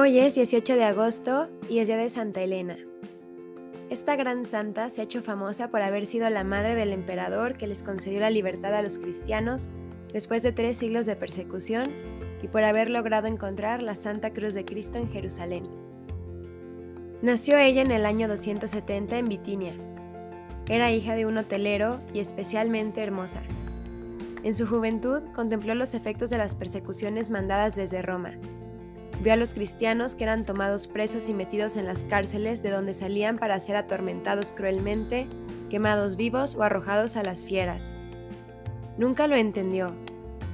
Hoy es 18 de agosto y es día de Santa Elena. Esta gran santa se ha hecho famosa por haber sido la madre del emperador que les concedió la libertad a los cristianos después de tres siglos de persecución y por haber logrado encontrar la Santa Cruz de Cristo en Jerusalén. Nació ella en el año 270 en Bitinia. Era hija de un hotelero y especialmente hermosa. En su juventud contempló los efectos de las persecuciones mandadas desde Roma Vio a los cristianos que eran tomados presos y metidos en las cárceles de donde salían para ser atormentados cruelmente, quemados vivos o arrojados a las fieras. Nunca lo entendió.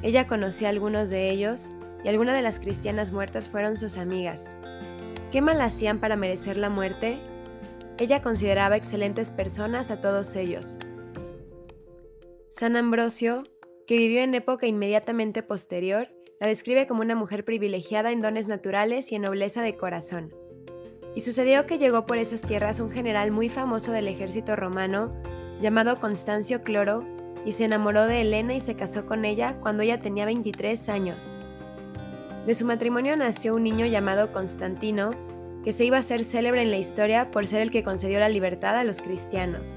Ella conocía a algunos de ellos y algunas de las cristianas muertas fueron sus amigas. ¿Qué mal hacían para merecer la muerte? Ella consideraba excelentes personas a todos ellos. San Ambrosio, que vivió en época inmediatamente posterior, la describe como una mujer privilegiada en dones naturales y en nobleza de corazón. Y sucedió que llegó por esas tierras un general muy famoso del ejército romano, llamado Constancio Cloro, y se enamoró de Helena y se casó con ella cuando ella tenía 23 años. De su matrimonio nació un niño llamado Constantino, que se iba a ser célebre en la historia por ser el que concedió la libertad a los cristianos.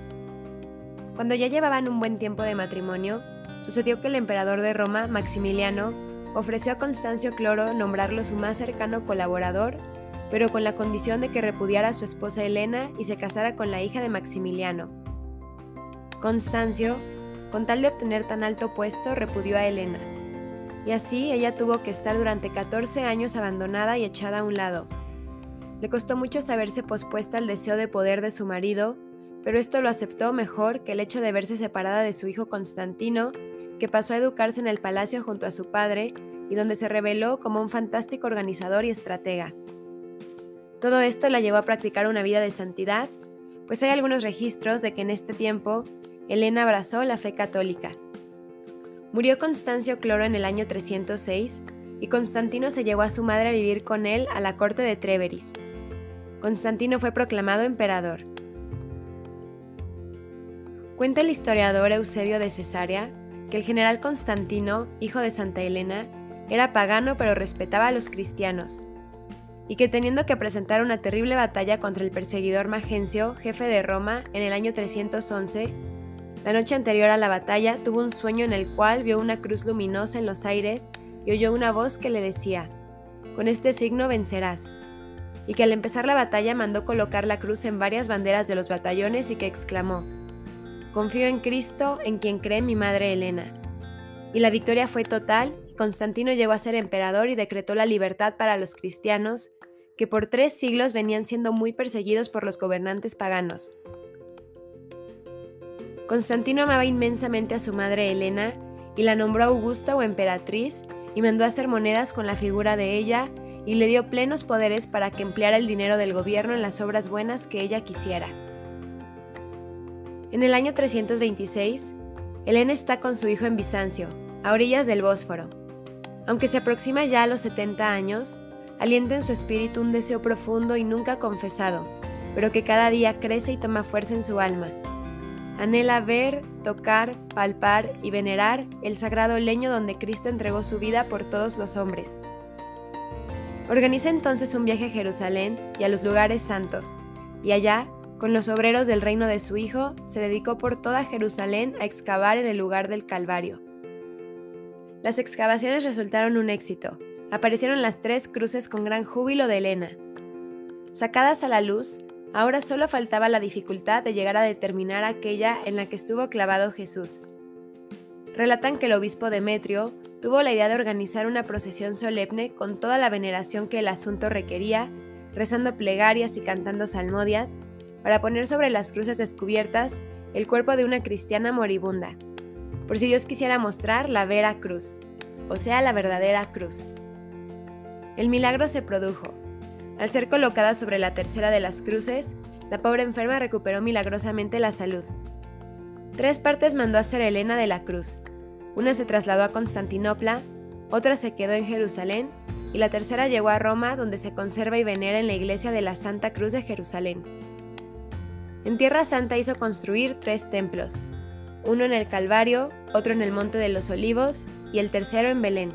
Cuando ya llevaban un buen tiempo de matrimonio, sucedió que el emperador de Roma, Maximiliano, ofreció a Constancio Cloro nombrarlo su más cercano colaborador, pero con la condición de que repudiara a su esposa Helena y se casara con la hija de Maximiliano. Constancio, con tal de obtener tan alto puesto, repudió a Helena. Y así ella tuvo que estar durante 14 años abandonada y echada a un lado. Le costó mucho saberse pospuesta al deseo de poder de su marido, pero esto lo aceptó mejor que el hecho de verse separada de su hijo Constantino, que pasó a educarse en el palacio junto a su padre y donde se reveló como un fantástico organizador y estratega. Todo esto la llevó a practicar una vida de santidad, pues hay algunos registros de que en este tiempo Elena abrazó la fe católica. Murió Constancio Cloro en el año 306 y Constantino se llevó a su madre a vivir con él a la corte de Treveris. Constantino fue proclamado emperador. Cuenta el historiador Eusebio de Cesarea que el general Constantino, hijo de Santa Elena, era pagano pero respetaba a los cristianos, y que teniendo que presentar una terrible batalla contra el perseguidor Magencio, jefe de Roma, en el año 311, la noche anterior a la batalla tuvo un sueño en el cual vio una cruz luminosa en los aires y oyó una voz que le decía, con este signo vencerás, y que al empezar la batalla mandó colocar la cruz en varias banderas de los batallones y que exclamó, Confío en Cristo, en quien cree mi madre Elena. Y la victoria fue total Constantino llegó a ser emperador y decretó la libertad para los cristianos, que por tres siglos venían siendo muy perseguidos por los gobernantes paganos. Constantino amaba inmensamente a su madre Helena y la nombró Augusta o emperatriz y mandó hacer monedas con la figura de ella y le dio plenos poderes para que empleara el dinero del gobierno en las obras buenas que ella quisiera. En el año 326, Helena está con su hijo en Bizancio, a orillas del Bósforo. Aunque se aproxima ya a los 70 años, alienta en su espíritu un deseo profundo y nunca confesado, pero que cada día crece y toma fuerza en su alma. Anhela ver, tocar, palpar y venerar el sagrado leño donde Cristo entregó su vida por todos los hombres. Organiza entonces un viaje a Jerusalén y a los lugares santos, y allá, con los obreros del reino de su Hijo, se dedicó por toda Jerusalén a excavar en el lugar del Calvario. Las excavaciones resultaron un éxito. Aparecieron las tres cruces con gran júbilo de Elena. Sacadas a la luz, ahora solo faltaba la dificultad de llegar a determinar aquella en la que estuvo clavado Jesús. Relatan que el obispo Demetrio tuvo la idea de organizar una procesión solemne con toda la veneración que el asunto requería, rezando plegarias y cantando salmodias, para poner sobre las cruces descubiertas el cuerpo de una cristiana moribunda por si Dios quisiera mostrar la vera cruz, o sea, la verdadera cruz. El milagro se produjo. Al ser colocada sobre la tercera de las cruces, la pobre enferma recuperó milagrosamente la salud. Tres partes mandó hacer Elena de la cruz. Una se trasladó a Constantinopla, otra se quedó en Jerusalén y la tercera llegó a Roma donde se conserva y venera en la iglesia de la Santa Cruz de Jerusalén. En Tierra Santa hizo construir tres templos, uno en el Calvario, otro en el Monte de los Olivos y el tercero en Belén.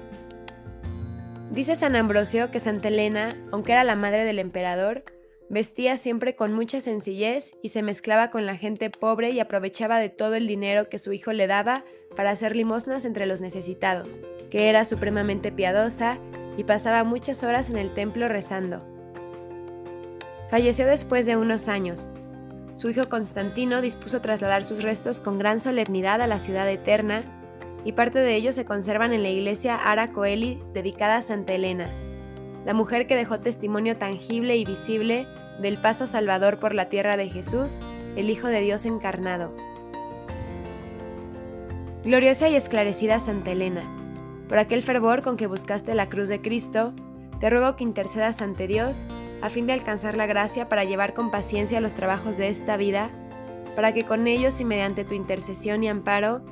Dice San Ambrosio que Santa Elena, aunque era la madre del emperador, vestía siempre con mucha sencillez y se mezclaba con la gente pobre y aprovechaba de todo el dinero que su hijo le daba para hacer limosnas entre los necesitados, que era supremamente piadosa y pasaba muchas horas en el templo rezando. Falleció después de unos años. Su hijo Constantino dispuso trasladar sus restos con gran solemnidad a la ciudad eterna, y parte de ellos se conservan en la iglesia Ara Coeli dedicada a Santa Elena, la mujer que dejó testimonio tangible y visible del paso salvador por la tierra de Jesús, el Hijo de Dios encarnado. Gloriosa y esclarecida Santa Elena, por aquel fervor con que buscaste la cruz de Cristo, te ruego que intercedas ante Dios a fin de alcanzar la gracia para llevar con paciencia los trabajos de esta vida, para que con ellos y mediante tu intercesión y amparo,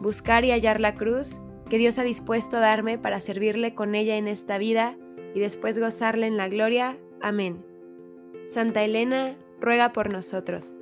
buscar y hallar la cruz que Dios ha dispuesto a darme para servirle con ella en esta vida y después gozarle en la gloria. Amén. Santa Elena, ruega por nosotros.